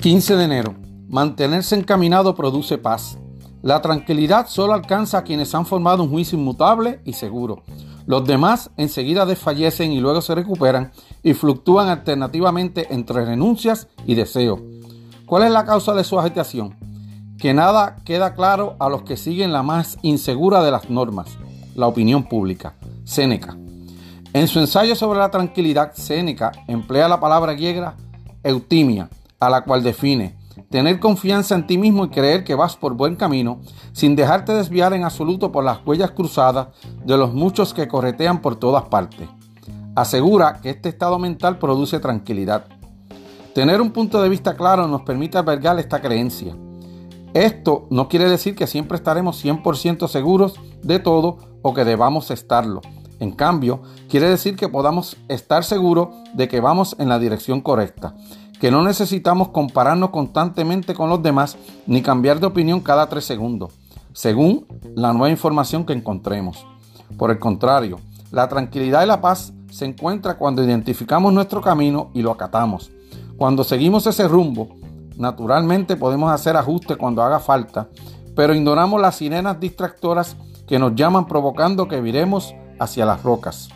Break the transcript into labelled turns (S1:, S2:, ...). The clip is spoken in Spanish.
S1: 15 de enero. Mantenerse encaminado produce paz. La tranquilidad solo alcanza a quienes han formado un juicio inmutable y seguro. Los demás enseguida desfallecen y luego se recuperan y fluctúan alternativamente entre renuncias y deseo. ¿Cuál es la causa de su agitación? Que nada queda claro a los que siguen la más insegura de las normas, la opinión pública. Séneca. En su ensayo sobre la tranquilidad, Séneca emplea la palabra griega eutimia, a la cual define tener confianza en ti mismo y creer que vas por buen camino, sin dejarte desviar en absoluto por las huellas cruzadas de los muchos que corretean por todas partes. Asegura que este estado mental produce tranquilidad. Tener un punto de vista claro nos permite albergar esta creencia. Esto no quiere decir que siempre estaremos 100% seguros de todo o que debamos estarlo. En cambio, quiere decir que podamos estar seguros de que vamos en la dirección correcta que no necesitamos compararnos constantemente con los demás ni cambiar de opinión cada tres segundos, según la nueva información que encontremos. Por el contrario, la tranquilidad y la paz se encuentra cuando identificamos nuestro camino y lo acatamos. Cuando seguimos ese rumbo, naturalmente podemos hacer ajustes cuando haga falta, pero ignoramos las sirenas distractoras que nos llaman provocando que viremos hacia las rocas.